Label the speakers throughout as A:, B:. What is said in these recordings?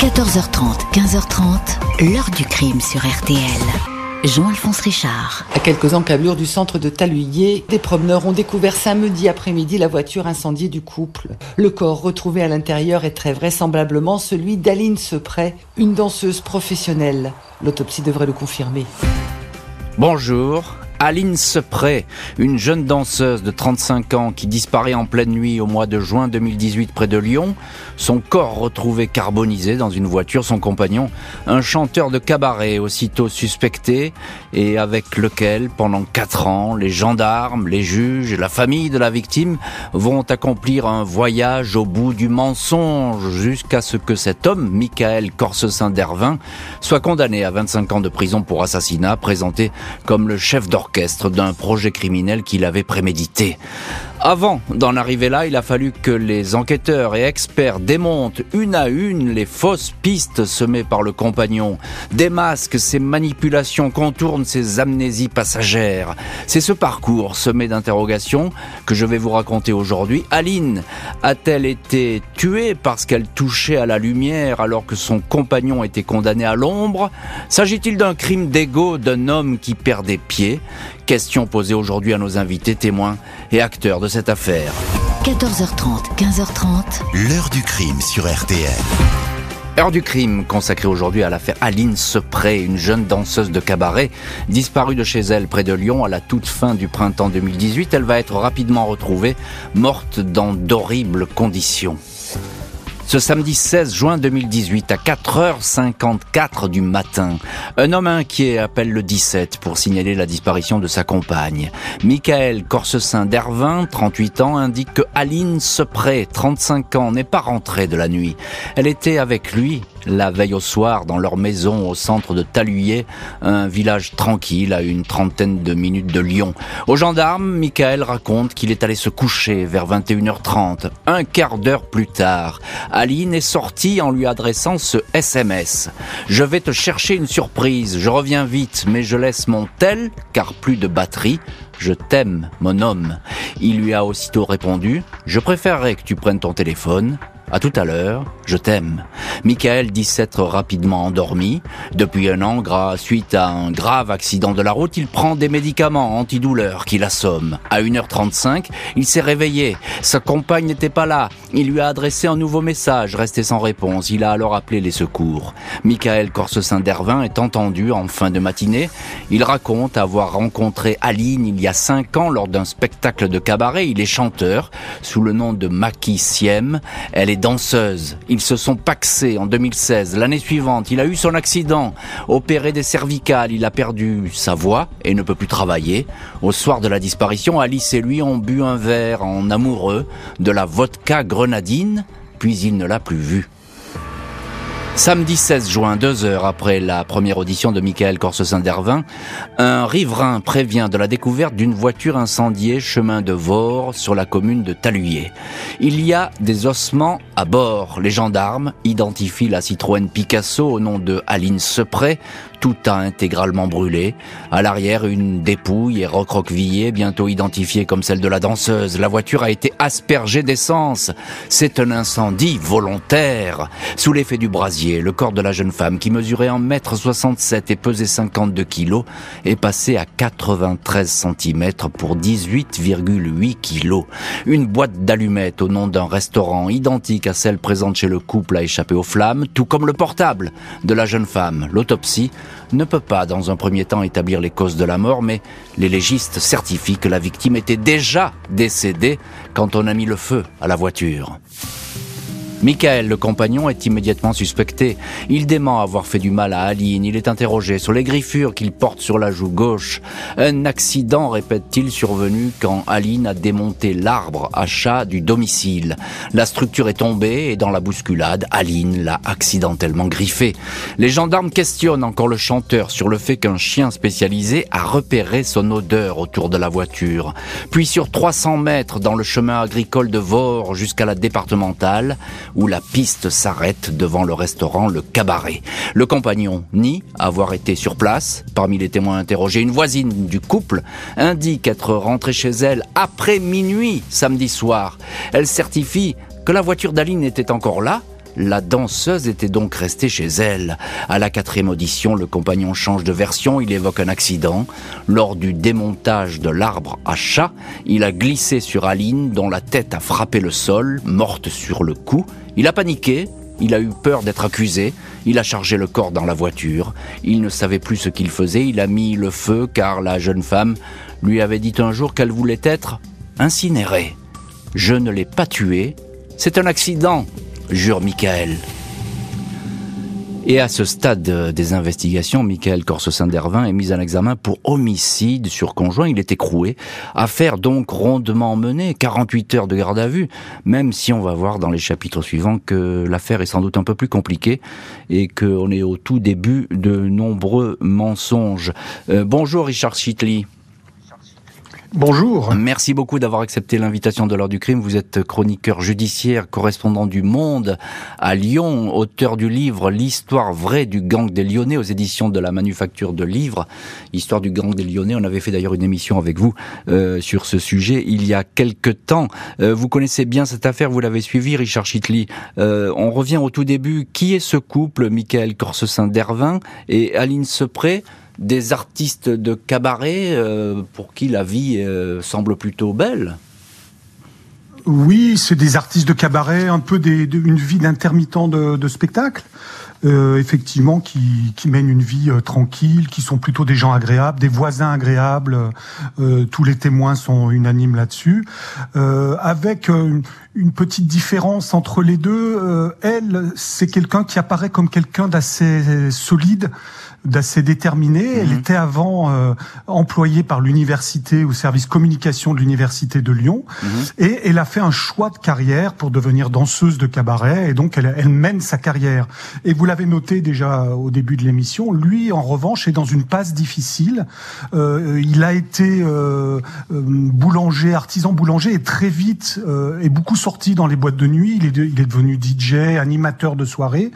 A: 14h30, 15h30, l'heure du crime sur RTL. Jean-Alphonse Richard.
B: À quelques encablures du centre de Taluyer, des promeneurs ont découvert samedi après-midi la voiture incendiée du couple. Le corps retrouvé à l'intérieur est très vraisemblablement celui d'Aline Sepret, une danseuse professionnelle. L'autopsie devrait le confirmer.
C: Bonjour, Aline Sepret, une jeune danseuse de 35 ans qui disparaît en pleine nuit au mois de juin 2018 près de Lyon. Son corps retrouvé carbonisé dans une voiture, son compagnon, un chanteur de cabaret aussitôt suspecté et avec lequel, pendant quatre ans, les gendarmes, les juges et la famille de la victime vont accomplir un voyage au bout du mensonge jusqu'à ce que cet homme, Michael Corsesin d'Ervin, soit condamné à 25 ans de prison pour assassinat, présenté comme le chef d'orchestre d'un projet criminel qu'il avait prémédité. Avant d'en arriver là, il a fallu que les enquêteurs et experts démontent une à une les fausses pistes semées par le compagnon, démasquent ses manipulations, contournent ses amnésies passagères. C'est ce parcours semé d'interrogations que je vais vous raconter aujourd'hui. Aline a-t-elle été tuée parce qu'elle touchait à la lumière alors que son compagnon était condamné à l'ombre? S'agit-il d'un crime d'ego d'un homme qui perd des pieds? Question posée aujourd'hui à nos invités, témoins et acteurs de cette affaire.
A: 14h30, 15h30.
D: L'heure du crime sur RTL.
C: Heure du crime consacrée aujourd'hui à l'affaire Aline Sepret, une jeune danseuse de cabaret disparue de chez elle près de Lyon à la toute fin du printemps 2018. Elle va être rapidement retrouvée, morte dans d'horribles conditions. Ce samedi 16 juin 2018 à 4h54 du matin, un homme inquiet appelle le 17 pour signaler la disparition de sa compagne. Michael Corsesin d'Ervin, 38 ans, indique que Aline Sepret, 35 ans, n'est pas rentrée de la nuit. Elle était avec lui la veille au soir dans leur maison au centre de Taluyer, un village tranquille à une trentaine de minutes de Lyon. Au gendarme, Michael raconte qu'il est allé se coucher vers 21h30. Un quart d'heure plus tard, Aline est sortie en lui adressant ce SMS. Je vais te chercher une surprise, je reviens vite, mais je laisse mon tel, car plus de batterie. Je t'aime, mon homme. Il lui a aussitôt répondu, je préférerais que tu prennes ton téléphone. À tout à l'heure, je t'aime. Michael dit s'être rapidement endormi. Depuis un an, suite à un grave accident de la route, il prend des médicaments antidouleurs qui l'assomment. À 1h35, il s'est réveillé. Sa compagne n'était pas là. Il lui a adressé un nouveau message, resté sans réponse. Il a alors appelé les secours. Michael Corsesin d'Ervin est entendu en fin de matinée. Il raconte avoir rencontré Aline il y a cinq ans lors d'un spectacle de cabaret. Il est chanteur sous le nom de Maki Siem. Elle est danseuse. Ils se sont paxés en 2016. L'année suivante, il a eu son accident, opéré des cervicales, il a perdu sa voix et ne peut plus travailler. Au soir de la disparition, Alice et lui ont bu un verre en amoureux de la vodka grenadine, puis il ne l'a plus vue. Samedi 16 juin, deux heures après la première audition de Michael Corsesin d'Ervin, un riverain prévient de la découverte d'une voiture incendiée chemin de Vore sur la commune de Taluyer. Il y a des ossements à bord. Les gendarmes identifient la Citroën Picasso au nom de Aline Sepret, tout a intégralement brûlé. À l'arrière, une dépouille est recroquevillée, bientôt identifiée comme celle de la danseuse. La voiture a été aspergée d'essence. C'est un incendie volontaire. Sous l'effet du brasier, le corps de la jeune femme, qui mesurait 1m67 et pesait 52 kg, est passé à 93 cm pour 18,8 kg. Une boîte d'allumettes au nom d'un restaurant identique à celle présente chez le couple a échappé aux flammes, tout comme le portable de la jeune femme. L'autopsie ne peut pas dans un premier temps établir les causes de la mort, mais les légistes certifient que la victime était déjà décédée quand on a mis le feu à la voiture. Michael, le compagnon, est immédiatement suspecté. Il dément avoir fait du mal à Aline. Il est interrogé sur les griffures qu'il porte sur la joue gauche. Un accident, répète-t-il, survenu quand Aline a démonté l'arbre à chat du domicile. La structure est tombée et dans la bousculade, Aline l'a accidentellement griffé. Les gendarmes questionnent encore le chanteur sur le fait qu'un chien spécialisé a repéré son odeur autour de la voiture. Puis sur 300 mètres dans le chemin agricole de Vore jusqu'à la départementale, où la piste s'arrête devant le restaurant Le Cabaret. Le compagnon nie avoir été sur place. Parmi les témoins interrogés, une voisine du couple indique être rentrée chez elle après minuit samedi soir. Elle certifie que la voiture d'Aline était encore là, La danseuse était donc restée chez elle. À la quatrième audition, le compagnon change de version, il évoque un accident. Lors du démontage de l'arbre à chat, il a glissé sur Aline dont la tête a frappé le sol, morte sur le coup. Il a paniqué, il a eu peur d'être accusé, il a chargé le corps dans la voiture, il ne savait plus ce qu'il faisait, il a mis le feu car la jeune femme lui avait dit un jour qu'elle voulait être incinérée. Je ne l'ai pas tuée, c'est un accident, jure Michael. Et à ce stade des investigations, Michael Corse-Saint-Dervin est mis en examen pour homicide sur conjoint. Il est écroué. Affaire donc rondement menée, 48 heures de garde à vue, même si on va voir dans les chapitres suivants que l'affaire est sans doute un peu plus compliquée et qu'on est au tout début de nombreux mensonges. Euh, bonjour Richard Chitley.
E: Bonjour.
C: Merci beaucoup d'avoir accepté l'invitation de l'heure du crime. Vous êtes chroniqueur judiciaire, correspondant du Monde à Lyon, auteur du livre L'histoire vraie du gang des Lyonnais aux éditions de la Manufacture de Livres. Histoire du gang des Lyonnais. On avait fait d'ailleurs une émission avec vous euh, sur ce sujet il y a quelque temps. Euh, vous connaissez bien cette affaire, vous l'avez suivi, Richard Chitley. Euh, on revient au tout début. Qui est ce couple, Michael Corse-Saint-Dervin et Aline Sepré? Des artistes de cabaret euh, pour qui la vie euh, semble plutôt belle.
E: Oui, c'est des artistes de cabaret, un peu une vie d'intermittent de, spectacle. Euh, effectivement, qui, mènent une vie tranquille, qui sont plutôt des gens agréables, des voisins agréables. tous les témoins sont unanimes là-dessus. avec petite différence entre les deux, elle, c'est quelqu'un qui apparaît comme quelqu'un d'assez solide d'assez déterminée. Elle mhm. était avant euh, employée par l'université au service communication de l'université de Lyon, mhm. et elle a fait un choix de carrière pour devenir danseuse de cabaret, et donc elle, elle mène sa carrière. Et vous l'avez noté déjà au début de l'émission, lui en revanche est dans une passe difficile. Euh, il a été euh, euh boulanger, artisan boulanger, et très vite est beaucoup sorti dans les boîtes de nuit. Il est, il est devenu DJ, animateur de soirée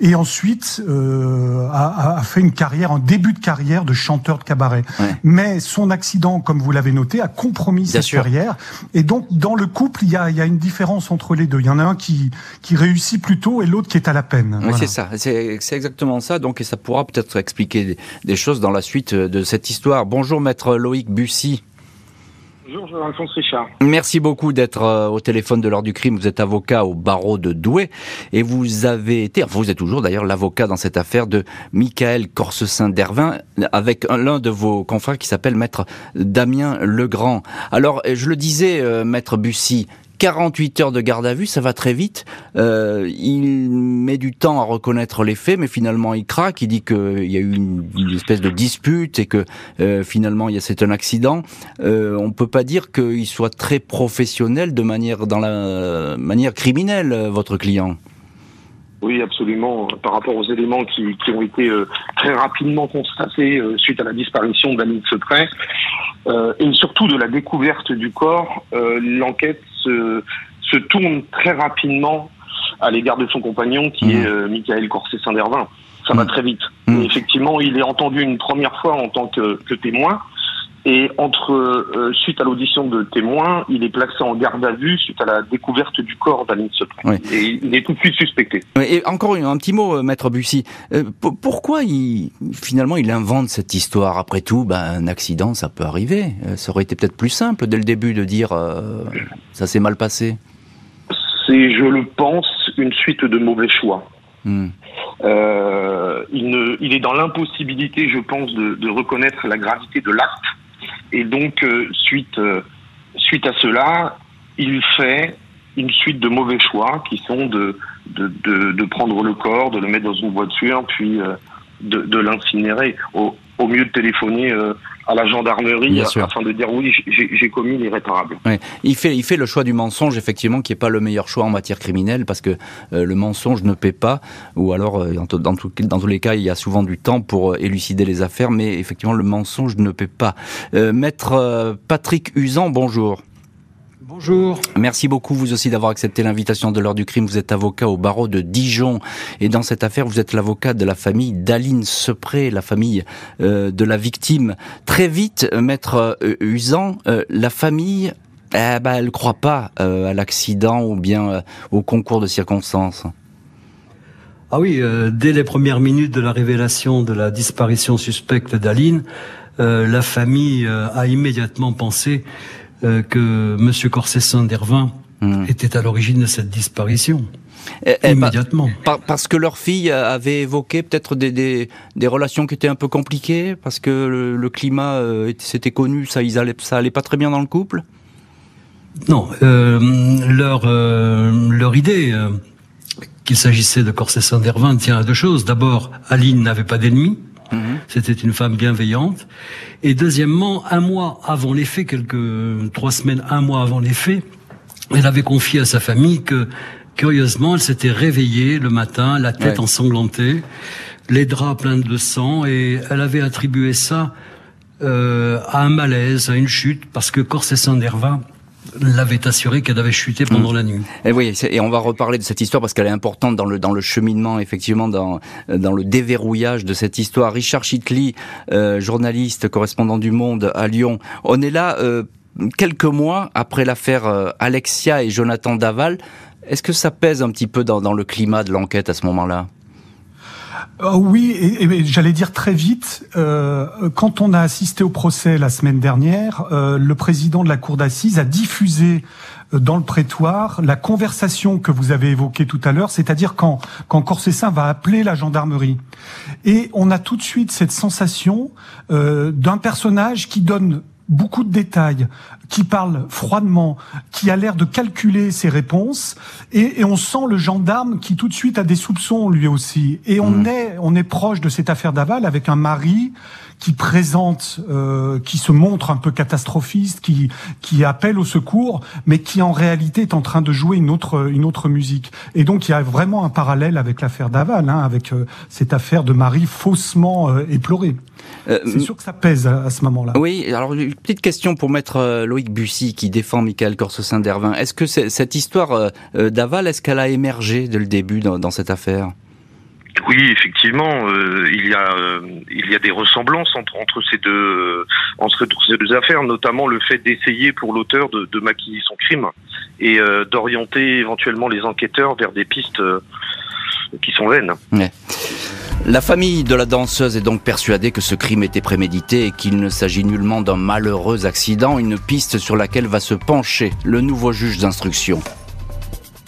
E: et ensuite euh, a, a, fait une carrière, un début de carrière de chanteur de cabaret. Mais son accident, comme vous l'avez noté, a compromis cette carrière. Et donc, dans le couple, il y a, il y a une différence entre les deux. Il y en a un qui, qui réussit plutôt et l'autre qui est à la peine.
C: Oui, c'est ça. C'est exactement ça. Donc, et ça pourra peut-être expliquer des, des choses dans la suite de cette histoire. Bonjour, maître Loïc Bussy.
F: Bonjour, Jean-Alphonse Richard.
C: Merci beaucoup d'être euh, au téléphone de l'heure du crime. Vous êtes avocat au barreau de Douai et vous avez été, vous êtes toujours d'ailleurs l'avocat dans cette affaire de Michael Corsesin-Dervin avec l'un de vos confrères qui s'appelle maître Damien Legrand. Alors, je le disais, euh, maître Bussy, 48 heures de garde à vue, ça va très vite. Euh, il met du temps à reconnaître les faits, mais finalement il craque. Il dit qu'il y a eu une, espèce de dispute et que euh, finalement c'est un accident. Euh, on peut pas dire qu'il soit très professionnel de manière dans la manière criminelle, votre client.
F: Oui, absolument. Par rapport aux éléments qui, qui ont été euh, très rapidement constatés euh, suite à la disparition d'Annie Secret, euh, et surtout de la découverte du corps, l'enquête se, se, tourne très rapidement à l'égard de son compagnon, qui mmh. est Michael Corset-Saint-Dervin. Ça va mmh. très vite. Mmh. effectivement, il est entendu une première fois en tant que, que témoin. Et entre euh, suite à l'audition de témoins, il est placé en garde à vue suite à la découverte du corps d'Aline Secret. Et il est tout de suite suspecté.
C: Et encore un petit mot, euh, maître Bussy. Euh, pourquoi il, finalement il invente cette histoire Après tout, ben, un accident, ça peut arriver. Ça aurait été peut-être plus simple dès le début de dire ça s'est mal passé.
F: C'est, je le pense, une suite de mauvais choix. Hmm. il, ne, il est dans l'impossibilité, je pense, de, de reconnaître la gravité de l'acte et donc, euh, suite, euh, suite à cela, il fait une suite de mauvais choix qui sont de, prendre le corps, de le mettre dans une voiture, puis euh, de, l'incinérer. Au mieux de téléphoner à la gendarmerie afin de dire oui, j'ai commis l'irréparable.
C: Ouais. Il fait, il fait le choix du mensonge effectivement qui est pas le meilleur choix en matière criminelle parce que le mensonge ne paie pas ou alors dans, dans, tout, dans, tous les cas il y a souvent du temps pour élucider les affaires mais effectivement le mensonge ne paie pas. Euh, Maître Patrick Usan, bonjour.
E: Bonjour.
C: Merci beaucoup vous aussi d'avoir accepté l'invitation de l'heure du crime. Vous êtes avocat au barreau de Dijon et dans cette affaire vous êtes l'avocat de la famille d'Aline Sepré, la famille euh, de la victime. Très vite, euh, maître euh, Usan, la famille, eh ben, elle croit pas à l'accident ou bien au concours de circonstances.
G: Ah oui, euh, dès les premières minutes de la révélation de la disparition suspecte d'Aline, euh, la famille euh, a immédiatement pensé que Monsieur Corsessin d'Hervin hmm. était à l'origine de cette disparition. Eh, eh, immédiatement.
C: parce que leur fille avait évoqué peut-être des, des, relations qui étaient un peu compliquées, parce que le, climat s'était connu, ça, ils allaient, ça allait pas très bien dans le couple?
G: Non, leur, leur idée qu'il s'agissait de Corsessin d'Hervin tient à deux choses. D'abord, Aline n'avait pas d'ennemis. Mhm. C'était une femme bienveillante. Et deuxièmement, un mois avant les faits, quelques trois semaines, un mois avant les faits, elle avait confié à sa famille que, curieusement, elle s'était réveillée le matin, la tête ensanglantée, les draps pleins de sang, et elle avait attribué ça euh, à un malaise, à une chute, parce que Corsessin d'Hervin l'avait assuré qu'elle avait chuté pendant mm. la nuit.
C: Et oui, et on va reparler de cette histoire parce qu'elle est importante dans le dans le cheminement, effectivement, dans dans le déverrouillage de cette histoire. Richard Chitley, euh, journaliste, correspondant du Monde à Lyon. On est là euh, quelques mois après l'affaire euh, Alexia et Jonathan Daval. Est-ce que ça pèse un petit peu dans, dans le climat de l'enquête à ce moment-là?
E: Euh, oui, et, j'allais dire très vite, euh, quand on a assisté au procès la semaine dernière, euh, le président de la cour d'assises a diffusé dans le prétoire la conversation que vous avez évoquée tout à l'heure, c'est-à-dire quand, quand Corsessin va appeler la gendarmerie. Et on a tout de suite cette sensation d'un personnage qui donne beaucoup de détails, qui parle froidement, qui a l'air de calculer ses réponses, et, on sent le gendarme qui tout de suite a des soupçons lui aussi. Et on mmh. est on est proche de cette affaire d'aval avec un mari qui présente, euh, qui se montre un peu catastrophiste, qui qui appelle au secours, mais qui en réalité est en train de jouer une autre une autre musique. Et donc il y a vraiment un parallèle avec l'affaire Daval, hein, avec euh, cette affaire de mari faussement euh, éploré. Euh, c'est sûr que ça pèse à, ce moment-là.
C: Oui, alors une petite question pour maître Loïc Bussy qui défend Michael Corsesin d'Hervin. Est-ce que cette histoire d'Aval, est-ce qu'elle a émergé dès le début dans, dans cette affaire?
F: Oui, effectivement, euh, il y a euh, il y a des ressemblances entre entre ces deux entre ces deux affaires, notamment le fait d'essayer pour l'auteur de, maquiller son crime et euh, d'orienter éventuellement les enquêteurs vers des pistes qui sont vaines.
C: La famille de la danseuse est donc persuadée que ce crime était prémédité et qu'il ne s'agit nullement d'un malheureux accident, une piste sur laquelle va se pencher le nouveau juge d'instruction.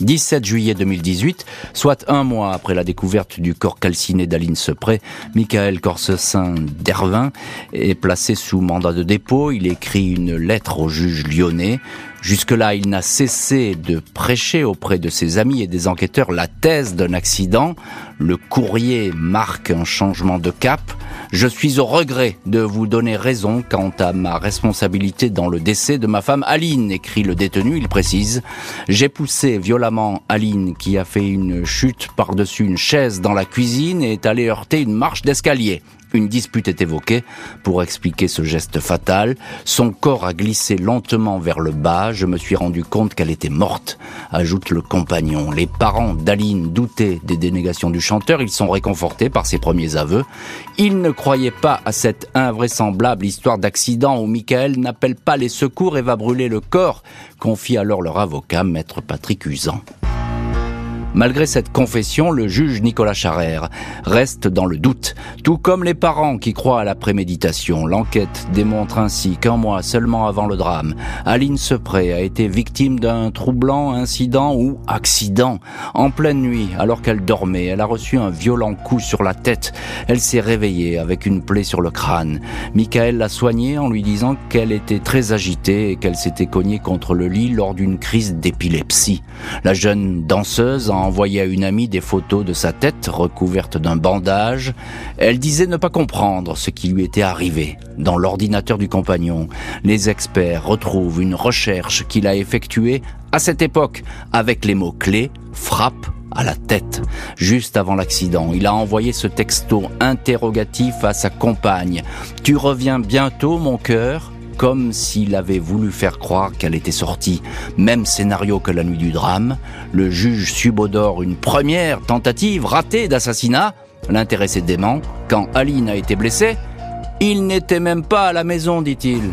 C: 17 juillet 2018, soit un mois après la découverte du corps calciné d'Aline Sepré, Michael Corsessin d'Hervin est placé sous mandat de dépôt. Il écrit une lettre au juge lyonnais. Jusque-là, il n'a cessé de prêcher auprès de ses amis et des enquêteurs la thèse d'un accident. Le courrier marque un changement de cap. Je suis au regret de vous donner raison quant à ma responsabilité dans le décès de ma femme Aline, écrit le détenu, il précise. J'ai poussé violemment Aline qui a fait une chute par-dessus une chaise dans la cuisine et est allée heurter une marche d'escalier. Une dispute est évoquée pour expliquer ce geste fatal. Son corps a glissé lentement vers le bas. Je me suis rendu compte qu'elle était morte, ajoute le compagnon. Les parents d'Aline doutaient des dénégations du chanteur. Ils sont réconfortés par ses premiers aveux. Ils ne croyaient pas à cette invraisemblable histoire d'accident où Michael n'appelle pas les secours et va brûler le corps, confie alors leur avocat, maître Patrick Usan. Malgré cette confession, le juge Nicolas Charrère reste dans le doute, tout comme les parents qui croient à la préméditation. L'enquête démontre ainsi qu'un mois seulement avant le drame, Aline Sepré a été victime d'un troublant incident ou accident. En pleine nuit, alors qu'elle dormait, elle a reçu un violent coup sur la tête. Elle s'est réveillée avec une plaie sur le crâne. Michael l'a soignée en lui disant qu'elle était très agitée et qu'elle s'était cognée contre le lit lors d'une crise d'épilepsie. La jeune danseuse envoyé à une amie des photos de sa tête recouverte d'un bandage. Elle disait ne pas comprendre ce qui lui était arrivé. Dans l'ordinateur du compagnon, les experts retrouvent une recherche qu'il a effectuée à cette époque avec les mots-clés frappe à la tête. Juste avant l'accident, il a envoyé ce texto interrogatif à sa compagne. Tu reviens bientôt, mon cœur? Comme s'il avait voulu faire croire qu'elle était sortie. Même scénario que la nuit du drame, le juge subodore une première tentative ratée d'assassinat. L'intéressé dément, quand Aline a été blessée, il n'était même pas à la maison, dit-il.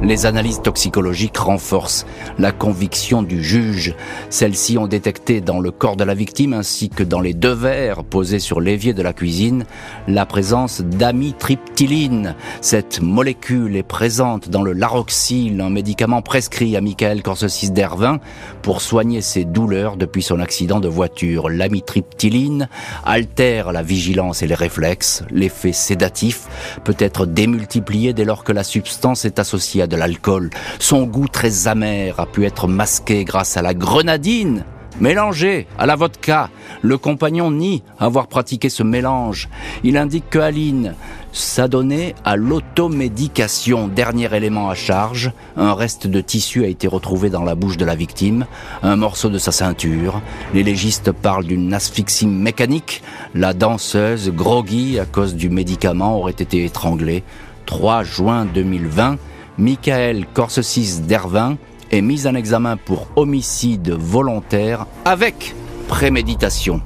C: Les analyses toxicologiques renforcent la conviction du juge. Celles-ci ont détecté dans le corps de la victime ainsi que dans les deux verres posés sur l'évier de la cuisine la présence d'amitriptyline. Cette molécule est présente dans le laroxyle, un médicament prescrit à Michael Corsesis d'Ervin pour soigner ses douleurs depuis son accident de voiture. L'amitriptyline altère la vigilance et les réflexes. L'effet sédatif peut être démultiplié dès lors que la substance est associée à de l'alcool. Son goût très amer a pu être masqué grâce à la grenadine Mélangé à la vodka, le compagnon nie avoir pratiqué ce mélange. Il indique que Aline s'adonnait à l'automédication. Dernier élément à charge, un reste de tissu a été retrouvé dans la bouche de la victime, un morceau de sa ceinture. Les légistes parlent d'une asphyxie mécanique. La danseuse, groggy à cause du médicament, aurait été étranglée. 3 juin 2020, Michael Corsesis d'Ervin est mise en examen pour homicide volontaire avec préméditation.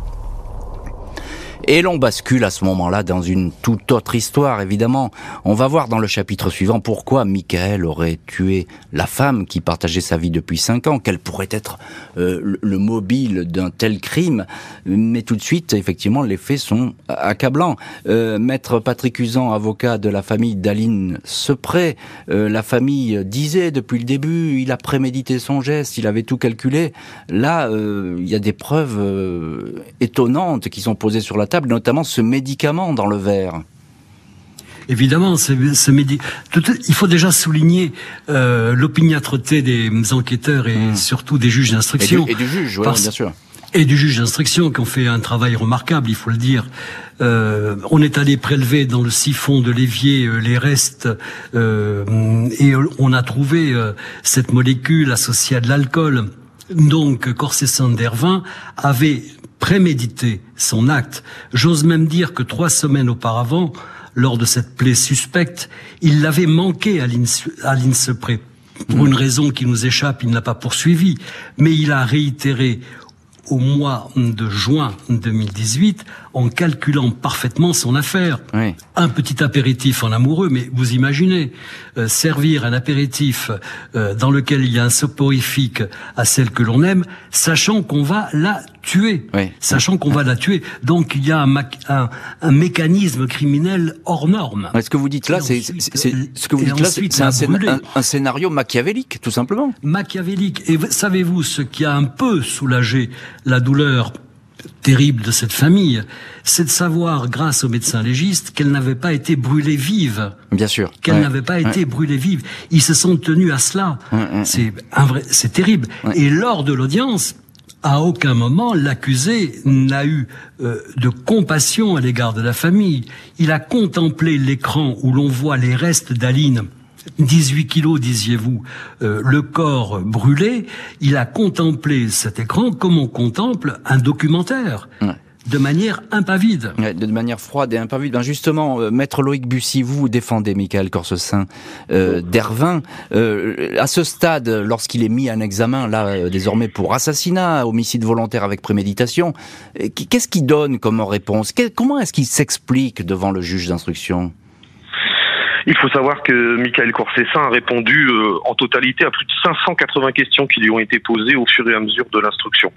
C: Et l'on bascule à ce moment-là dans une toute autre histoire, évidemment. On va voir dans le chapitre suivant pourquoi Michael aurait tué la femme qui partageait sa vie depuis cinq ans, quel pourrait être euh, le mobile d'un tel crime. Mais tout de suite, effectivement, les faits sont accablants. Euh, Maître Patrick Usan, avocat de la famille d'Aline Sepré, euh, la famille disait depuis le début, il a prémédité son geste, il avait tout calculé. Là, il y a des preuves étonnantes qui sont posées sur la notamment ce médicament dans le verre.
G: Évidemment, ce, il faut déjà souligner euh, l'opiniâtreté des enquêteurs et hmm. surtout des juges d'instruction.
C: Et, du, juge, bien sûr.
G: Et du juge d'instruction qui ont fait un travail remarquable, il faut le dire. Euh, on est allé prélever dans le siphon de l'évier euh, les restes et on a trouvé cette molécule associée à de l'alcool. Donc, Corsessin d'Hervin avait prémédité son acte. J'ose même dire que trois semaines auparavant, lors de cette plaie suspecte, il l'avait manqué à l'INSEPRé. Pour une raison qui nous échappe, il n'a pas poursuivi, mais il a réitéré au mois de juin 2018 en calculant parfaitement son affaire. Un petit apéritif en amoureux, mais vous imaginez euh, servir un apéritif euh, dans lequel il y a un soporifique à celle que l'on aime, sachant qu'on va la tuer, sachant qu'on va la tuer. Donc il y a un, un, un mécanisme criminel hors norme.
C: Ce que vous dites là, c'est ce que vous dites là, c'est un, un, scénario machiavélique, tout simplement.
G: Machiavélique. Et savez-vous ce qui a un peu soulagé la douleur terrible de cette famille, c'est de savoir, grâce aux médecins légistes, qu'elle n'avait pas été brûlée vive.
C: Bien sûr.
G: Qu'elle n'avait pas été brûlée vive. Ils se sont tenus à cela. c'est un vrai, c'est terrible. Et lors de l'audience, à aucun moment l'accusé n'a eu euh, de compassion à l'égard de la famille. Il a contemplé l'écran où l'on voit les restes d'Aline 18 kilos, disiez-vous, euh, le corps brûlé, il a contemplé cet écran comme on contemple un documentaire. De manière impavide.
C: de manière froide et impavide. Ben justement, euh, Maître Loïc Bussy, vous défendez Michael Corsesin euh, d'Hervin. Euh, à ce stade, lorsqu'il est mis en examen, là, désormais pour assassinat, homicide volontaire avec préméditation, qu'est-ce qu'il donne comme réponse? Comment est-ce qu'il s'explique devant le juge d'instruction?
F: Il faut savoir que Michael Corsessin a répondu euh, en totalité à plus de 580 questions qui lui ont été posées au fur et à mesure de l'instruction.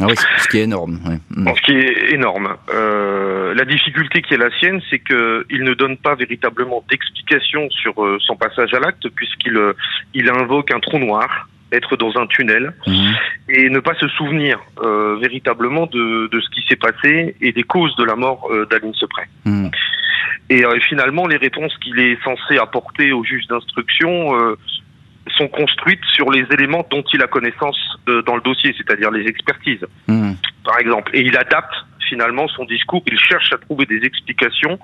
C: Ah oui, ce qui est énorme.
F: Mm. Ce qui est énorme. Euh, la difficulté qui est la sienne, c'est qu'il ne donne pas véritablement d'explication sur euh, son passage à l'acte, puisqu'il il invoque un trou noir, être dans un tunnel, mm. et ne pas se souvenir véritablement de, de, ce qui s'est passé et des causes de la mort d'Aline Sepré. Mm. Et euh, finalement, les réponses qu'il est censé apporter au juge d'instruction euh, sont construites sur les éléments dont il a connaissance euh, dans le dossier, c'est-à-dire les expertises, hmm. par exemple. Et il adapte finalement son discours, il cherche à trouver des explications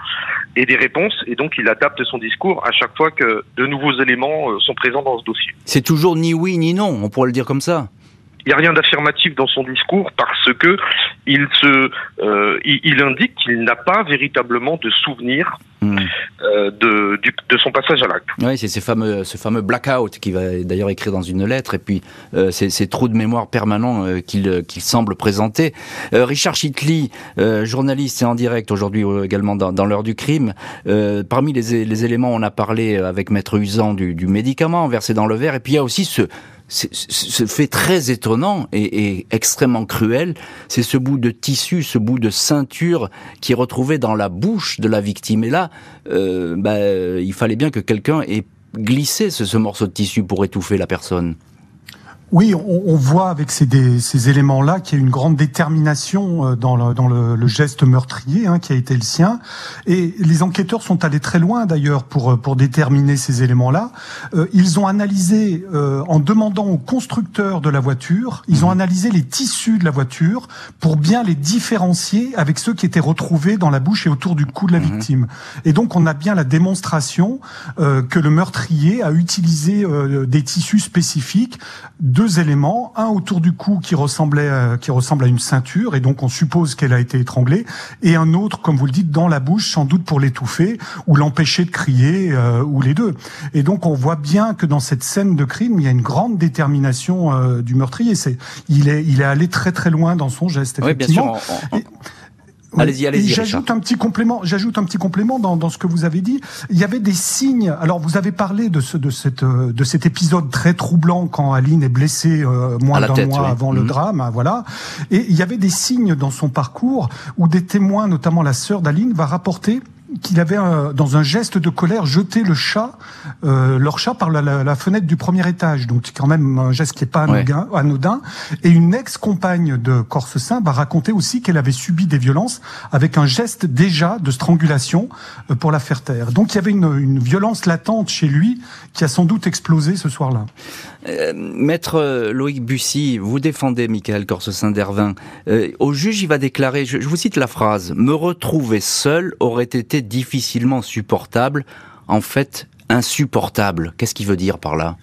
F: et des réponses, et donc il adapte son discours à chaque fois que de nouveaux éléments sont présents dans ce dossier.
C: C'est toujours ni oui ni non, on pourrait le dire comme ça.
F: Il n'y a rien d'affirmatif dans son discours parce que il se, euh, il, indique qu'il n'a pas véritablement de souvenir hmm. euh, de, de son passage à l'acte.
C: Oui, c'est ce fameux, ce fameux blackout qui va d'ailleurs écrire dans une lettre, et puis euh, ces, ces, trous de mémoire permanents qu'il qu'il semble présenter. Richard Chitley, journaliste et en direct aujourd'hui également dans, dans l'heure du crime, parmi les, les, éléments, on a parlé avec Maître Usan du, du médicament versé dans le verre, et puis il y a aussi ce, ce fait très étonnant et, et extrêmement cruel, c'est ce bout de tissu, ce bout de ceinture qui est retrouvé dans la bouche de la victime. Et là, euh, bah, il fallait bien que quelqu'un ait glissé ce, ce morceau de tissu pour étouffer la personne.
E: Oui, on, on, voit avec ces, ces éléments-là qu'il y a une grande détermination euh, dans le, dans le, le geste meurtrier hein, qui a été le sien. Et les enquêteurs sont allés très loin d'ailleurs pour, euh, pour déterminer ces éléments-là. Euh, ils ont analysé, euh, en demandant aux constructeurs de la voiture, ils ont mmh. analysé les tissus de la voiture pour bien les différencier avec ceux qui étaient retrouvés dans la bouche et autour du cou de la mmh. victime. Et donc on a bien la démonstration euh, que le meurtrier a utilisé des tissus spécifiques deux éléments, un autour du cou qui ressemblait, à, qui ressemble à une ceinture, et donc on suppose qu'elle a été étranglée, et un autre, comme vous le dites, dans la bouche, sans doute pour l'étouffer ou l'empêcher de crier, euh, ou les deux. Et donc on voit bien que dans cette scène de crime, il y a une grande détermination euh, du meurtrier. C'est, il est, il est allé très très loin dans son geste. Effectivement.
C: Oui, bien sûr. Et, Allez-y, allez-y.
E: J'ajoute un petit complément. J'ajoute un petit complément dans, dans, ce que vous avez dit. Il y avait des signes. Alors, vous avez parlé de ce de cette de cet épisode très troublant quand Aline est blessée euh, moins d'un mois oui. avant mmh. le mhm. drame. Hein, voilà. Et il y avait des signes dans son parcours où des témoins, notamment la sœur d'Aline, va rapporter qu'il avait, euh, dans un geste de colère, jeté le chat, euh, leur chat, par la, la, la, fenêtre du premier étage. Donc, c'est quand même un geste qui est pas anodin. Ouais. anodin. Et une ex-compagne de Corse Saint va raconter aussi qu'elle avait subi des violences avec un geste déjà de strangulation euh, pour la faire taire. Donc, il y avait une, une, violence latente chez lui qui a sans doute explosé ce soir-là.
C: Euh, Maître Loïc Bussy, vous défendez Michael Corse-Saint d'Hervin. Euh, au juge, il va déclarer, je, vous cite la phrase, « Me retrouver seul aurait été difficilement supportable, en fait insupportable. Qu'est-ce qu'il veut dire par là?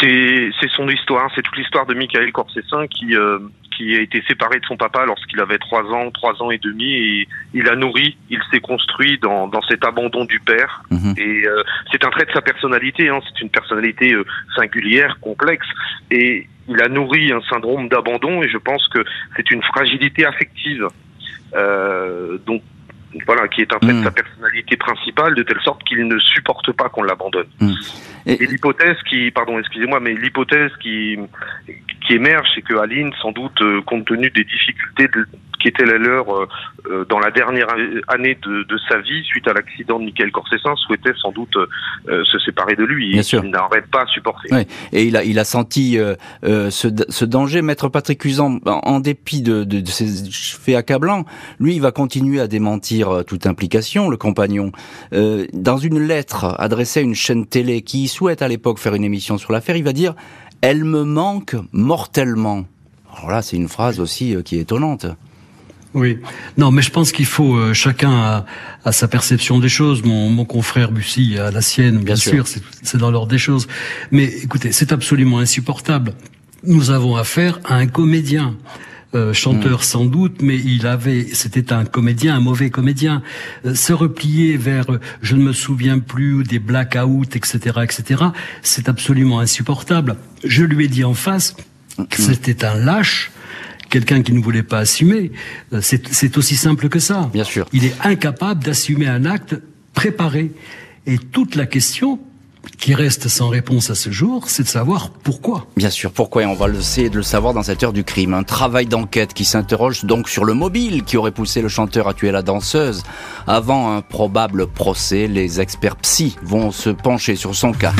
F: C'est son histoire, c'est toute l'histoire de Michael Corsessin qui euh, qui a été séparé de son papa lorsqu'il avait trois ans, trois ans et demi, et il a nourri, il s'est construit dans, dans cet abandon du père. Mmh. Et euh, c'est un trait de sa personnalité, hein, c'est une personnalité euh, singulière, complexe, et il a nourri un syndrome d'abandon, et je pense que c'est une fragilité affective. Euh, donc voilà, qui est trait mmh. de sa personnalité principale, de telle sorte qu'il ne supporte pas qu'on l'abandonne. Mmh. Et, et l'hypothèse qui, pardon, excusez-moi, mais l'hypothèse qui qui émerge, c'est que Aline, sans doute, euh, compte tenu des difficultés de, qui étaient la leur euh, euh, dans la dernière année de, de sa vie, suite à l'accident de Michael Corsessin, souhaitait sans doute euh, se séparer de lui.
C: Bien sûr.
F: Il n'aurait pas supporté.
C: Oui. Et il a, il a senti euh, ce, ce, danger. Maître Patrick Usan, en dépit de, de, de, ces faits accablants, lui, il va continuer à démentir toute implication, le compagnon. dans une lettre adressée à une chaîne télé qui souhaite à l'époque faire une émission sur l'affaire, il va dire « Elle me manque mortellement ». Alors là, c'est une phrase aussi qui est étonnante.
G: Oui, non, mais je pense qu'il faut euh, chacun a, a, sa perception des choses. Mon, mon confrère Bussy a la sienne, bien, bien sûr, c'est dans l'ordre des choses. Mais écoutez, c'est absolument insupportable. Nous avons affaire à un comédien. Euh, chanteur mmh. sans doute, mais il avait, c'était un comédien, un mauvais comédien. Euh, se replier vers, euh, je ne me souviens plus, des blackouts, etc., etc., c'est absolument insupportable. Je lui ai dit en face que mmh. c'était un lâche, quelqu'un qui ne voulait pas assumer. Euh, c'est aussi simple que ça.
C: Bien sûr.
G: Il est incapable d'assumer un acte préparé. Et toute la question qui reste sans réponse à ce jour, c'est de savoir pourquoi.
C: Bien sûr, pourquoi, et on va le de le savoir dans cette heure du crime. Un travail d'enquête qui s'interroge donc sur le mobile qui aurait poussé le chanteur à tuer la danseuse. Avant un probable procès, les experts psy vont se pencher sur son cas.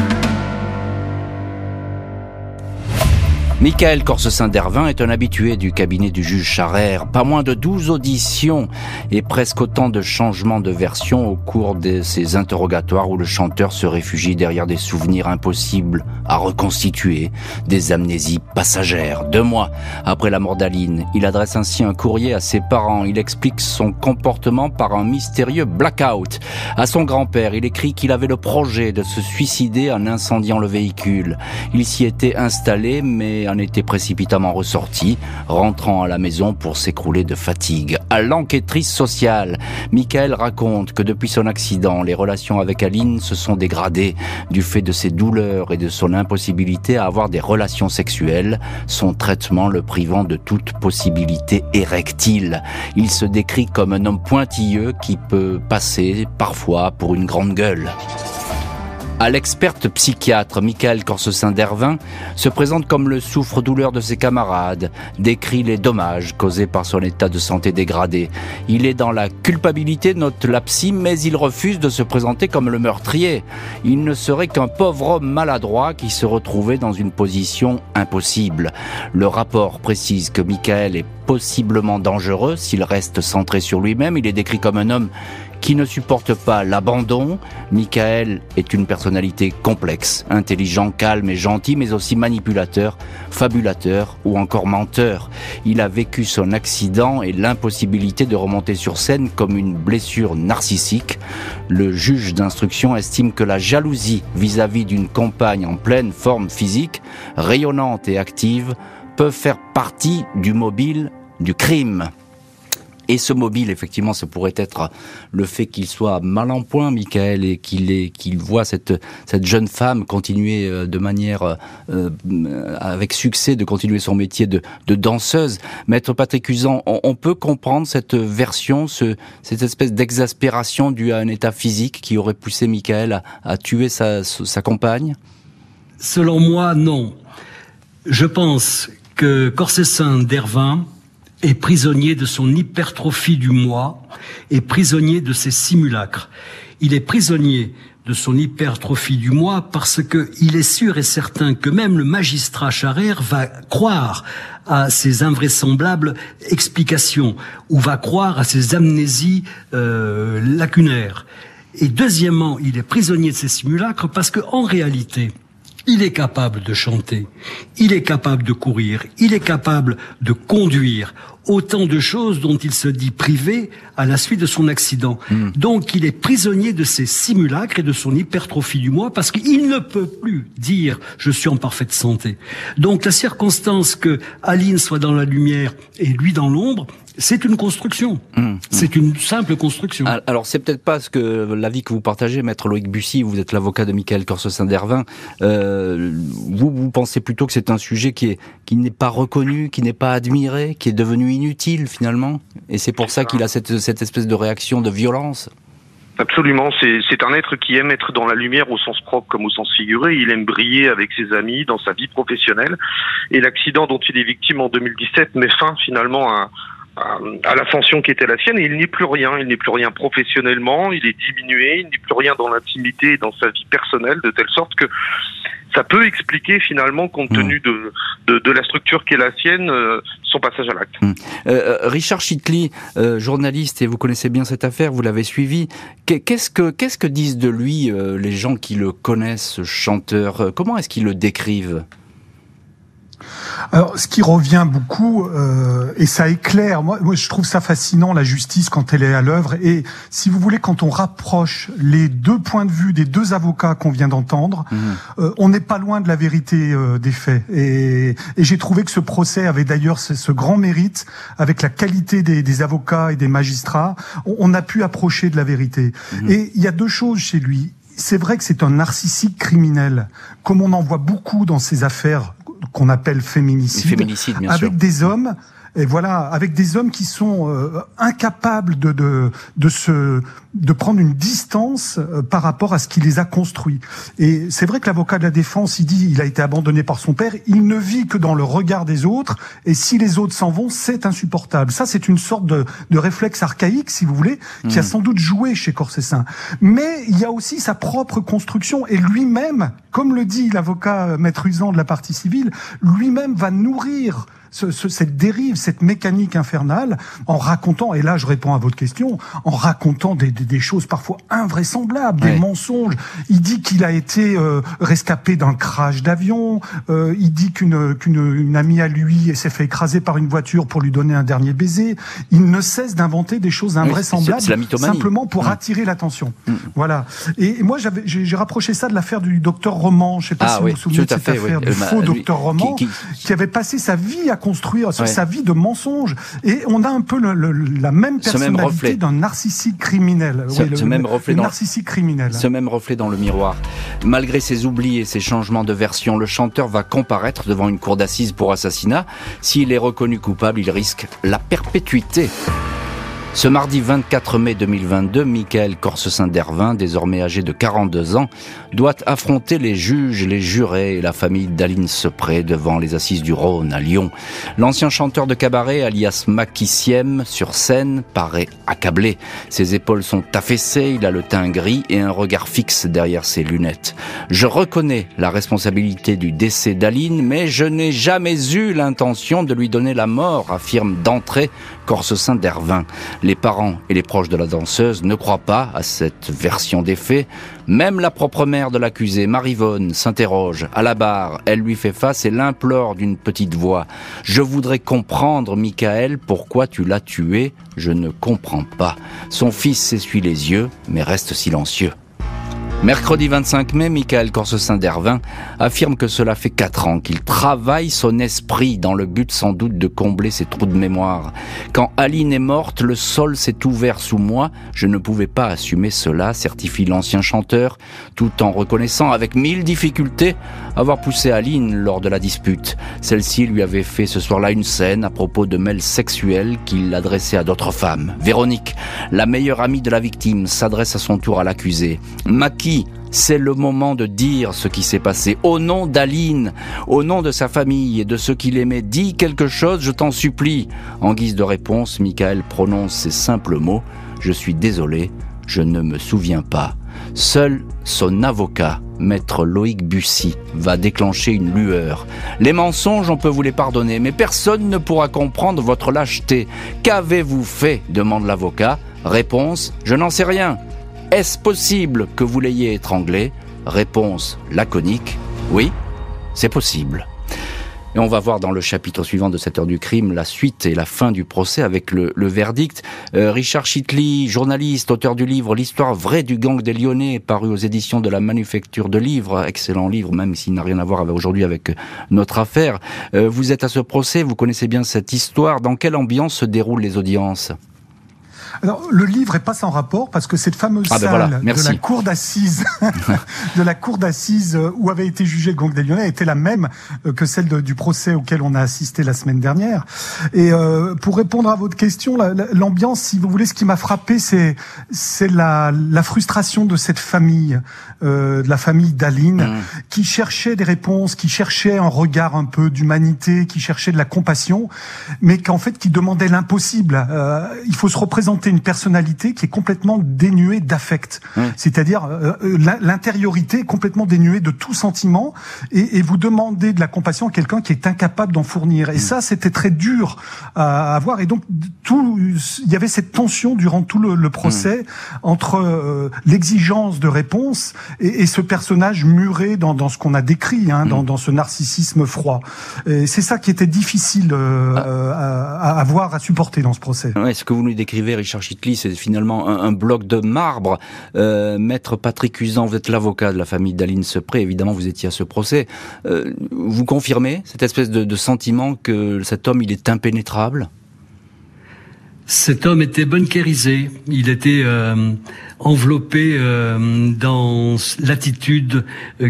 C: Michael Corsesin-Dervin est un habitué du cabinet du juge Charrère. Pas moins de 12 auditions et presque autant de changements de version au cours de ces interrogatoires où le chanteur se réfugie derrière des souvenirs impossibles à reconstituer, des amnésies passagères. Deux mois après la mort d'Aline, il adresse ainsi un courrier à ses parents. Il explique son comportement par un mystérieux blackout. À son grand-père, il écrit qu'il avait le projet de se suicider en incendiant le véhicule. Il s'y était installé, mais en était précipitamment ressorti, rentrant à la maison pour s'écrouler de fatigue. À l'enquêtrice sociale, Michael raconte que depuis son accident, les relations avec Aline se sont dégradées du fait de ses douleurs et de son impossibilité à avoir des relations sexuelles, son traitement le privant de toute possibilité érectile. Il se décrit comme un homme pointilleux qui peut passer parfois pour une grande gueule à l'experte psychiatre Michael Corsesin d'Ervin se présente comme le souffre-douleur de ses camarades, décrit les dommages causés par son état de santé dégradé. Il est dans la culpabilité, note la psy, mais il refuse de se présenter comme le meurtrier. Il ne serait qu'un pauvre homme maladroit qui se retrouvait dans une position impossible. Le rapport précise que Michael est possiblement dangereux s'il reste centré sur lui-même. Il est décrit comme un homme qui ne supporte pas l'abandon. Michael est une personnalité complexe, intelligent, calme et gentil, mais aussi manipulateur, fabulateur ou encore menteur. Il a vécu son accident et l'impossibilité de remonter sur scène comme une blessure narcissique. Le juge d'instruction estime que la jalousie vis-à-vis d'une compagne en pleine forme physique, rayonnante et active, peut faire partie du mobile du crime. Et ce mobile, effectivement, ce pourrait être le fait qu'il soit mal en point, Michael, et qu'il qu'il voit cette, cette jeune femme continuer euh, de manière euh, euh, avec succès de continuer son métier de, de danseuse. Maître Patrick Usan, on, peut comprendre cette version, ce, cette espèce d'exaspération due à un état physique qui aurait poussé Michael à, à tuer sa, sa compagne?
G: Selon moi, non. Je pense que Corsessin d'Hervin est prisonnier de son hypertrophie du moi et prisonnier de ses simulacres. Il est prisonnier de son hypertrophie du moi parce que il est sûr et certain que même le magistrat Charère va croire à ces invraisemblables explications ou va croire à ces amnésies euh, lacunaires. Et deuxièmement, il est prisonnier de ses simulacres parce que en réalité, il est capable de chanter, il est capable de courir, il est capable de conduire autant de choses dont il se dit privé à la suite de son accident. Hmm. Donc il est prisonnier de ses simulacres et de son hypertrophie du moi parce qu'il ne peut plus dire je suis en parfaite santé. Donc la circonstance que Aline soit dans la lumière et lui dans l'ombre, c'est une construction. Mmh, mmh. C'est une simple construction.
C: Alors c'est peut-être pas ce que l'avis que vous partagez, maître Loïc Bussy. Vous êtes l'avocat de Michael Corsesin d'Ervin. Euh, vous vous pensez plutôt que c'est un sujet qui est qui n'est pas reconnu, qui n'est pas admiré, qui est devenu inutile finalement, et c'est pour ça qu'il a cette espèce de réaction de violence.
F: Absolument, c'est un être qui aime être dans la lumière au sens propre comme au sens figuré. Il aime briller avec ses amis dans sa vie professionnelle. Et l'accident dont il est victime en 2017 met fin finalement à, à, la fonction qui était la sienne et il n'est plus rien. Il n'est plus rien professionnellement, il est diminué, il n'est plus rien dans l'intimité et dans sa vie personnelle, de telle sorte que ça peut expliquer finalement, compte hmm. tenu de, de, de, la structure qui est la sienne, euh, son passage à l'acte. Hmm.
C: Euh, euh, Richard Chitley, journaliste, et vous connaissez bien cette affaire, vous l'avez suivi. Qu'est-ce que qu'est-ce que disent de lui les gens qui le connaissent, ce chanteur? Comment est-ce qu'ils le décrivent?
E: Alors, ce qui revient beaucoup, euh, et ça éclaire, moi, moi je trouve ça fascinant, la justice, quand elle est à l'œuvre. Et si vous voulez, quand on rapproche les deux points de vue des deux avocats qu'on vient d'entendre, mhm. euh, on n'est pas loin de la vérité euh, des faits. Et, et j'ai trouvé que ce procès avait d'ailleurs ce, ce, grand mérite, avec la qualité des, des avocats et des magistrats, on, on, a pu approcher de la vérité. Mhm. Et il y a deux choses chez lui c'est vrai que c'est un narcissique criminel, comme on en voit beaucoup dans ces affaires qu'on appelle féminicide, avec des hommes et voilà, avec des hommes qui sont euh, incapables de, de, de, se, de prendre une distance euh, par rapport à ce qui les a construits. Et c'est vrai que l'avocat de la défense, il dit, il a été abandonné par son père, il ne vit que dans le regard des autres, et si les autres s'en vont, c'est insupportable. Ça, c'est une sorte de, de, réflexe archaïque, si vous voulez, qui a hmm. sans doute joué chez Corsessin. Mais il y a aussi sa propre construction, et lui-même, comme le dit l'avocat maître usant de la partie civile, lui-même va nourrir cette dérive, cette mécanique infernale, en racontant, et là je réponds à votre question, en racontant des, des, choses parfois invraisemblables, des mensonges. Il dit qu'il a été euh, rescapé d'un crash d'avion, euh, il dit qu'une qu'une une amie à lui s'est fait écraser par une voiture pour lui donner un dernier baiser. Il ne cesse d'inventer des choses invraisemblables, simplement pour attirer l'attention. Mm. Voilà. Et, moi j'avais j'ai rapproché ça de l'affaire du docteur Roman. Je sais pas ah si vous vous souvenez de cette affaire du faux docteur Roman, qui, qui, avait passé sa vie à construire sur sa vie de mensonges. Et on a un peu le, la même personnalité d'un narcissique criminel.
C: Ce, oui, le, même reflet
E: dans narcissique criminel.
C: Ce même reflet dans le miroir. Malgré ses oublis et ses changements de version, le chanteur va comparaître devant une cour d'assises pour assassinat. S'il est reconnu coupable, il risque la perpétuité. Ce mardi 24 mai 2022, Michael Corsesin-Dervin, désormais âgé de 42 ans, doit affronter les juges, les jurés et la famille d'Aline Sepré devant les assises du Rhône à Lyon. L'ancien chanteur de cabaret, alias Makissiem, sur scène, paraît accablé. Ses épaules sont affaissées, il a le teint gris et un regard fixe derrière ses lunettes. Je reconnais la responsabilité du décès d'Aline, mais je n'ai jamais eu l'intention de lui donner la mort, affirme d'entrée Corsesin-Dervin. Les parents et les proches de la danseuse ne croient pas à cette version des faits. Même la propre mère de l'accusé, Marivonne, s'interroge. À la barre, elle lui fait face et l'implore d'une petite voix. Je voudrais comprendre, Michael, pourquoi tu l'as tué. Je ne comprends pas. Son fils s'essuie les yeux, mais reste silencieux. Mercredi 25 mai, Michael Corsesin-Dervin affirme que cela fait quatre ans qu'il travaille son esprit dans le but sans doute de combler ses trous de mémoire. Quand Aline est morte, le sol s'est ouvert sous moi. Je ne pouvais pas assumer cela, certifie l'ancien chanteur, tout en reconnaissant avec mille difficultés avoir poussé Aline lors de la dispute. Celle-ci lui avait fait ce soir-là une scène à propos de mails sexuels qu'il adressait à d'autres femmes. Véronique, la meilleure amie de la victime, s'adresse à son tour à l'accusé c'est le moment de dire ce qui s'est passé. Au nom d'Aline, au nom de sa famille et de ceux qu'il aimait, dis quelque chose, je t'en supplie. En guise de réponse, Michael prononce ces simples mots. Je suis désolé, je ne me souviens pas. Seul son avocat, maître Loïc Bussy, va déclencher une lueur. Les mensonges, on peut vous les pardonner, mais personne ne pourra comprendre votre lâcheté. Qu'avez-vous fait? demande l'avocat. Réponse, je n'en sais rien. Est-ce possible que vous l'ayez étranglé? Réponse laconique, oui, c'est possible. Et on va voir dans le chapitre suivant de cette heure du crime la suite et la fin du procès avec le, verdict. Euh, Richard Chitley, journaliste, auteur du livre L'histoire vraie du gang des Lyonnais, paru aux éditions de la Manufacture de Livres, excellent livre, même s'il n'a rien à voir aujourd'hui avec notre affaire. Euh, vous êtes à ce procès, vous connaissez bien cette histoire. Dans quelle ambiance se déroulent les audiences?
E: Alors, le livre est pas sans rapport parce que cette fameuse ah ben salle de la cour d'assises, de la cour d'assises où avait été jugé le gang des Lyonnais était la même euh, que celle du procès auquel on a assisté la semaine dernière. Et euh, pour répondre à votre question, l'ambiance, si vous voulez, ce qui m'a frappé, c'est c'est la, la frustration de cette famille, euh, de la famille d'Aline, mmh. qui cherchait des réponses, qui cherchait un regard un peu d'humanité, qui cherchait de la compassion, mais qu'en fait qui demandait l'impossible. Euh, il faut se représenter une personnalité qui est complètement dénuée d'affect. C'est-à-dire euh, euh, l'intériorité est complètement dénuée de tout sentiment et, et vous demandez de la compassion à quelqu'un qui est incapable d'en fournir. Et mm. ça, c'était très dur à avoir. Et donc, tout, il y avait cette tension durant tout le, le procès mm. entre euh, l'exigence de réponse et, et, ce personnage muré dans, dans ce qu'on a décrit, hein, dans, mm. dans, ce narcissisme froid. C'est ça qui était difficile euh, ah. à, à, avoir, à supporter dans ce procès.
C: Ouais, ce que vous nous décrivez, Richard Richard c'est finalement un, bloc de marbre. Euh, Maître Patrick Usan, vous êtes l'avocat de la famille d'Aline Sepré, évidemment vous étiez à ce procès. Euh, vous confirmez cette espèce de, sentiment que cet homme, il est impénétrable?
G: Cet homme était bunkérisé, il était euh, enveloppé dans l'attitude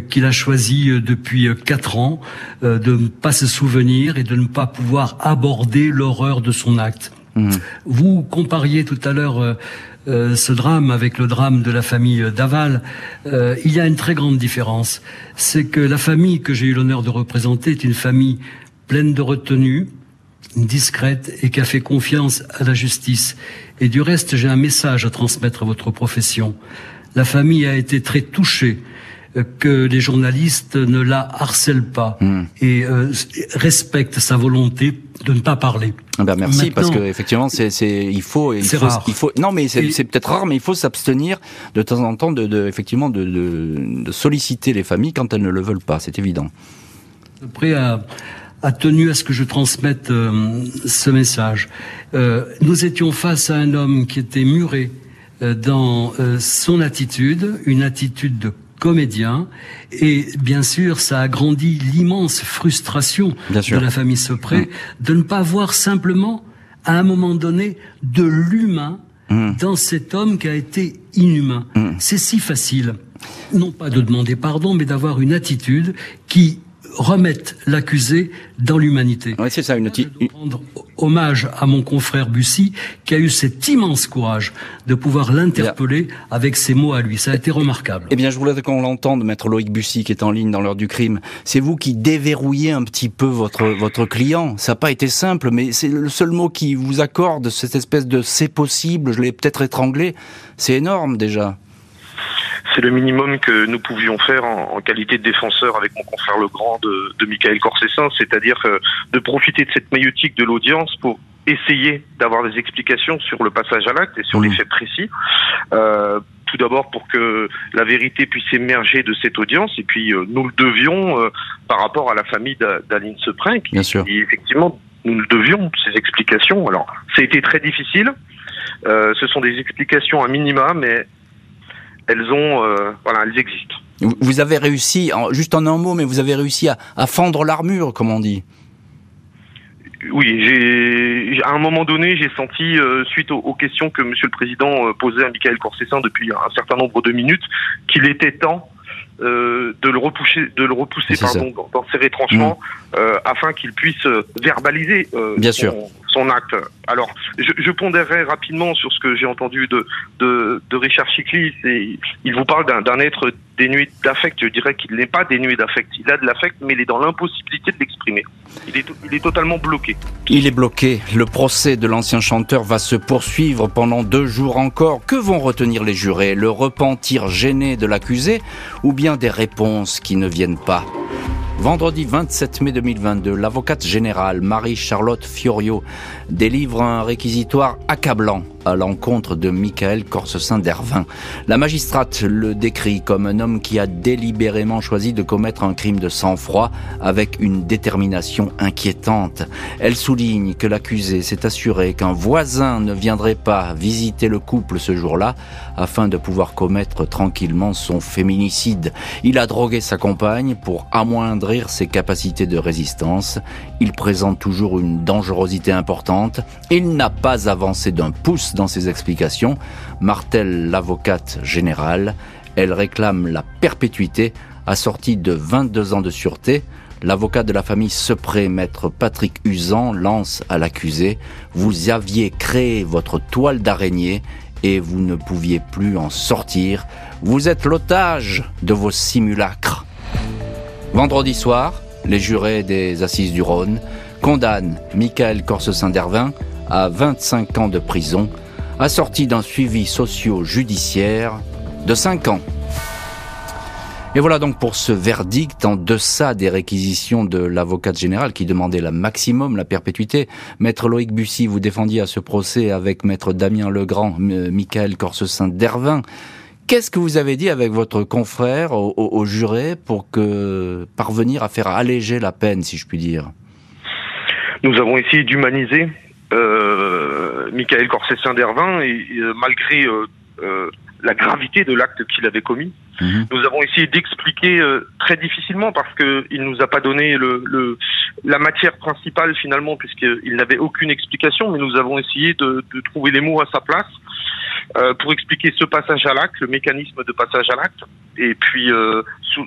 G: qu'il a choisie depuis quatre ans de ne pas se souvenir et de ne pas pouvoir aborder l'horreur de son acte. Mhm. Vous compariez tout à l'heure euh, euh, ce drame avec le drame de la famille Daval. Euh, il y a une très grande différence. C'est que la famille que j'ai eu l'honneur de représenter est une famille pleine de retenue, discrète et qui a fait confiance à la justice. Et du reste, j'ai un message à transmettre à votre profession. La famille a été très touchée que les journalistes ne la harcèlent pas hmm. et respectent sa volonté de ne pas parler.
C: Ah ben merci parce que effectivement c'est c'est il faut il faut il faut non mais c'est c'est peut-être rare mais il faut s'abstenir de temps en temps de, de effectivement de, de, de solliciter les familles quand elles ne le veulent pas c'est évident.
G: Après à a tenu à ce que je transmette euh, ce message. Euh, nous étions face à un homme qui était muré euh, dans son attitude, une attitude de comédien, et bien sûr, ça a grandi l'immense frustration de la famille Sopré mmh. de ne pas voir simplement, à un moment donné, de l'humain mmh. dans cet homme qui a été inhumain. Mmh. C'est si facile, non pas de demander pardon, mais d'avoir une attitude qui remettre l'accusé dans l'humanité.
C: C'est ça, une
G: rendre hommage à mon confrère Bussy, qui a eu cet immense courage de pouvoir l'interpeller avec ses mots à lui. Ça a été remarquable.
C: Eh bien, je voulais qu'on l'entende, maître Loïc Bussy, qui est en ligne dans l'heure du crime. C'est vous qui déverrouillez un petit peu votre, votre client. Ça n'a pas été simple, mais c'est le seul mot qui vous accorde cette espèce de c'est possible, je l'ai peut-être étranglé. C'est énorme, déjà
F: c'est le minimum que nous pouvions faire en, qualité de défenseur avec mon confrère Legrand de, de Michael Corsessin, c'est-à-dire euh, de profiter de cette maïotique de l'audience pour essayer d'avoir des explications sur le passage à l'acte et sur les faits précis. Euh, tout d'abord pour que la vérité puisse émerger de cette audience, et puis euh, nous le devions euh, par rapport à la famille d'Aline Seprin, qui, qui, effectivement nous le devions ces explications. Alors, ça a été très difficile. Euh, ce sont des explications à minima, mais elles ont, euh, voilà, elles existent.
C: Vous avez réussi, juste en un mot, mais vous avez réussi à, fendre l'armure, comme on dit.
F: Oui, j'ai à un moment donné, j'ai senti, euh, suite aux, questions que Monsieur le Président euh, posait à Michael Corsessin depuis un certain nombre de minutes, qu'il était temps de le repousser, de le repousser pardon, dans, ses retranchements, mmh. afin qu'il puisse verbaliser
C: Bien sûr
F: son acte. Alors, je, pondérerai rapidement sur ce que j'ai entendu de, de, Richard Chiclis. Et il vous parle d'un être dénué d'affect. Je dirais qu'il n'est pas dénué d'affect. Il a de l'affect, mais il est dans l'impossibilité de l'exprimer. Il est, il est totalement bloqué.
C: Il est bloqué. Le procès de l'ancien chanteur va se poursuivre pendant deux jours encore. Que vont retenir les jurés? Le repentir gêné de l'accusé ou bien des réponses qui ne viennent pas? Vendredi 27 mai 2022, l'avocate générale Marie-Charlotte Fiorio délivre un réquisitoire accablant à l'encontre de Michael Corsessin d'Ervin. La magistrate le décrit comme un homme qui a délibérément choisi de commettre un crime de sang-froid avec une détermination inquiétante. Elle souligne que l'accusé s'est assuré qu'un voisin ne viendrait pas visiter le couple ce jour-là afin de pouvoir commettre tranquillement son féminicide. Il a drogué sa compagne pour amoindrir ses capacités de résistance. Il présente toujours une dangerosité importante. Il n'a pas avancé d'un pouce dans ses explications, martèle l'avocate générale. Elle réclame la perpétuité assortie de 22 ans de sûreté. L'avocat de la famille Sepré, maître Patrick Usan, lance à l'accusé Vous aviez créé votre toile d'araignée et vous ne pouviez plus en sortir. Vous êtes l'otage de vos simulacres. Vendredi soir, les jurés des Assises du Rhône condamnent Michael Corsesin-Dervin à 25 ans de prison assorti d'un suivi socio-judiciaire de 5 ans. Et voilà donc pour ce verdict en deçà des réquisitions de l'avocate générale qui demandait la maximum, la perpétuité. Maître Loïc Bussy, vous défendiez à ce procès avec maître Damien Legrand, Michael Corsessin d'Ervin. Qu'est-ce que vous avez dit avec votre confrère au, au, juré pour que parvenir à faire alléger la peine, si je puis dire?
F: Nous avons essayé d'humaniser euh, Michael Corsessin d'Ervin, et, euh, malgré euh, euh, la gravité de l'acte qu'il avait commis, mhm. nous avons essayé d'expliquer très difficilement parce qu'il nous a pas donné le, le la matière principale finalement puisqu'il n'avait aucune explication, mais nous avons essayé de, de trouver les mots à sa place euh, pour expliquer ce passage à l'acte, le mécanisme de passage à l'acte, et puis euh, ce,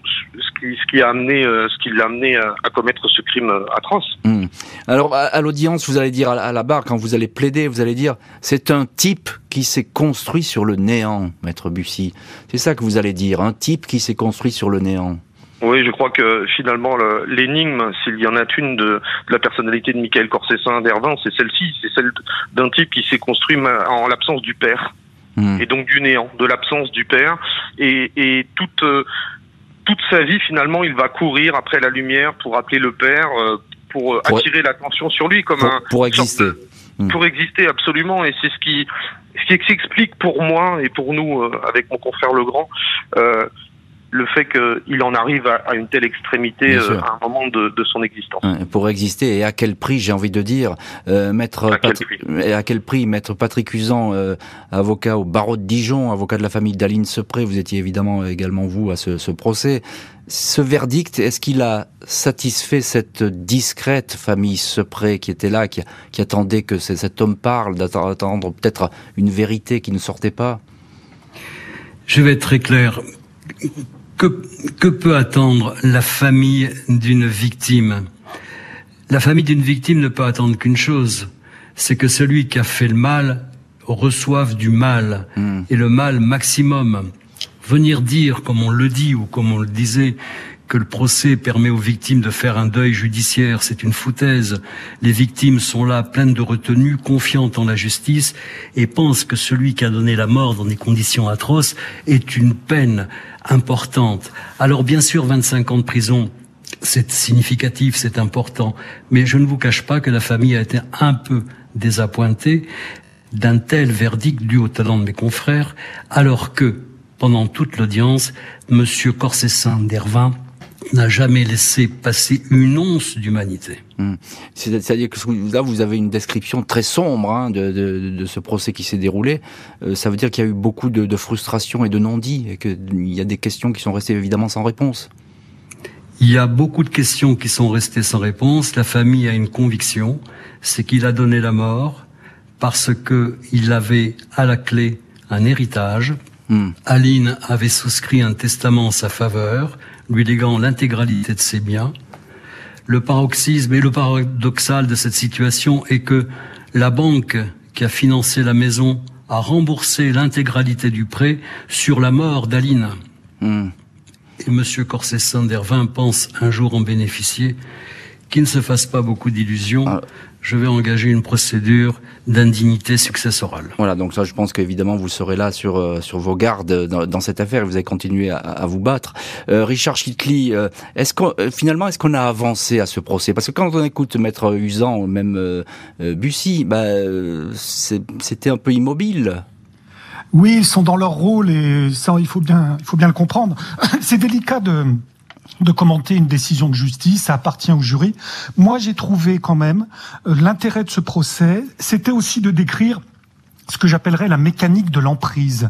F: qui, ce qui a amené, euh, ce qui l'a amené à, commettre ce crime atroce.
C: Hmm. Alors à, l'audience, vous allez dire à, la barre quand vous allez plaider, vous allez dire c'est un type qui s'est construit sur le néant, maître Bussy. C'est ça que vous allez dire, un type qui s'est construit sur le néant.
F: Oui, je crois que finalement l'énigme, s'il y en a une de, la personnalité de Michael Corsessin d'Hervin, c'est celle-ci, c'est celle d'un type qui s'est construit en l'absence du père. Hmm. et donc du néant, de l'absence du père, et, et toute euh, toute sa vie, finalement, il va courir après la lumière pour appeler le père, pour, attirer l'attention sur lui comme un
C: pour exister.
F: Hmm. Pour exister absolument, et c'est ce qui ce qui explique pour moi et pour nous avec mon confrère Legrand euh, le fait qu'il en arrive à, une telle extrémité euh, à un moment de, son existence.
C: Pour exister, et à quel prix, j'ai envie de dire, euh, maître à, quel et à quel prix, maître Patrick Usan, euh, avocat au barreau de Dijon, avocat de la famille d'Aline Sepré, vous étiez évidemment également vous à ce, ce procès. Ce verdict, est-ce qu'il a satisfait cette discrète famille Sepré qui était là, qui, qui attendait que cet homme parle, d'attendre peut-être une vérité qui ne sortait pas?
G: Je vais être très clair. Que, que peut attendre la famille d'une victime? La famille d'une victime ne peut attendre qu'une chose, c'est que celui qui a fait le mal reçoive du mal, hmm. et le mal maximum. Venir dire, comme on le dit ou comme on le disait, que le procès permet aux victimes de faire un deuil judiciaire, c'est une foutaise. Les victimes sont là pleines de retenue, confiantes en la justice et pensent que celui qui a donné la mort dans des conditions atroces est une peine importante. Alors bien sûr, 25 ans de prison, c'est significatif, c'est important, mais je ne vous cache pas que la famille a été un peu désappointée d'un tel verdict dû au talent de mes confrères, alors que, pendant toute l'audience, Monsieur Corsessin d'Hervin n'a jamais laissé passer une once d'humanité.
C: Hmm. C'est-à-dire que là, vous avez une description très sombre hein, de, de, de, ce procès qui s'est déroulé. Euh, ça veut dire qu'il y a eu beaucoup de, de frustration et de non-dits, et qu'il y a des questions qui sont restées évidemment sans réponse.
G: Il y a beaucoup de questions qui sont restées sans réponse. La famille a une conviction, c'est qu'il a donné la mort parce que il avait à la clé un héritage. Hmm. Aline avait souscrit un testament en sa faveur lui léguant l'intégralité de ses biens. Le paroxysme et le paradoxal de cette situation est que la banque qui a financé la maison a remboursé l'intégralité du prêt sur la mort d'Aline. Hmm. Et Monsieur Corsessin d'Hervin pense un jour en bénéficier, qu'il ne se fasse pas beaucoup d'illusions. Je vais engager une procédure d'indignité successorale.
C: Voilà, donc ça, je pense qu'évidemment, vous serez là sur euh, sur vos gardes dans, cette affaire. Vous allez continuer à, vous battre. Euh, Richard Chitley, euh, est-ce qu'on finalement est-ce qu'on a avancé à ce procès? Parce que quand on écoute Maître Usan ou même Bussy, bah, c'était un peu immobile.
E: Oui, ils sont dans leur rôle et ça, il faut bien, il faut bien le comprendre. C'est délicat de de commenter une décision de justice, ça appartient au jury. Moi, j'ai trouvé quand même euh, l'intérêt de ce procès, c'était aussi de décrire ce que j'appellerais la mécanique de l'emprise.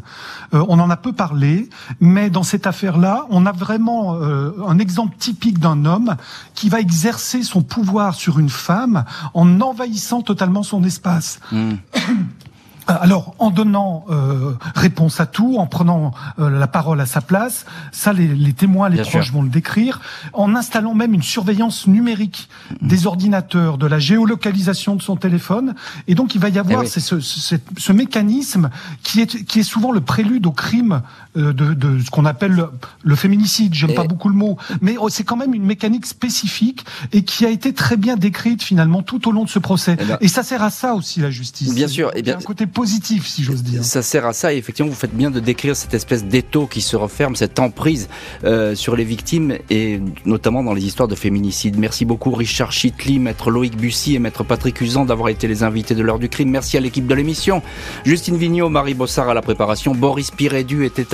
E: Euh, on en a peu parlé, mais dans cette affaire-là, on a vraiment euh, un exemple typique d'un homme qui va exercer son pouvoir sur une femme en envahissant totalement son espace. Mmh. Euh, alors, en donnant euh, réponse à tout, en prenant euh, la parole à sa place, ça, les, les témoins, les proches vont le décrire, en installant même une surveillance numérique des ordinateurs, de la géolocalisation de son téléphone, et donc il va y eh avoir ce, ce, ce, mécanisme qui est, qui est souvent le prélude au crime de, de ce qu'on appelle le, féminicide. J'aime pas beaucoup le mot, mais oh, c'est quand même une mécanique spécifique et qui a été très bien décrite finalement tout au long de ce procès. Eh ben et ça sert à ça aussi la justice.
C: Bien sûr. Et eh bien,
E: un côté positif, si j'ose dire.
C: Ça sert à ça, et effectivement, vous faites bien de décrire cette espèce d'étau qui se referme, cette emprise euh, sur les victimes, et notamment dans les histoires de féminicide. Merci beaucoup Richard Chitli, maître Loïc Bussy et maître Patrick Usan d'avoir été les invités de l'heure du crime. Merci à l'équipe de l'émission. Justine Vignot, Marie Bossard à la préparation, Boris Pirédu était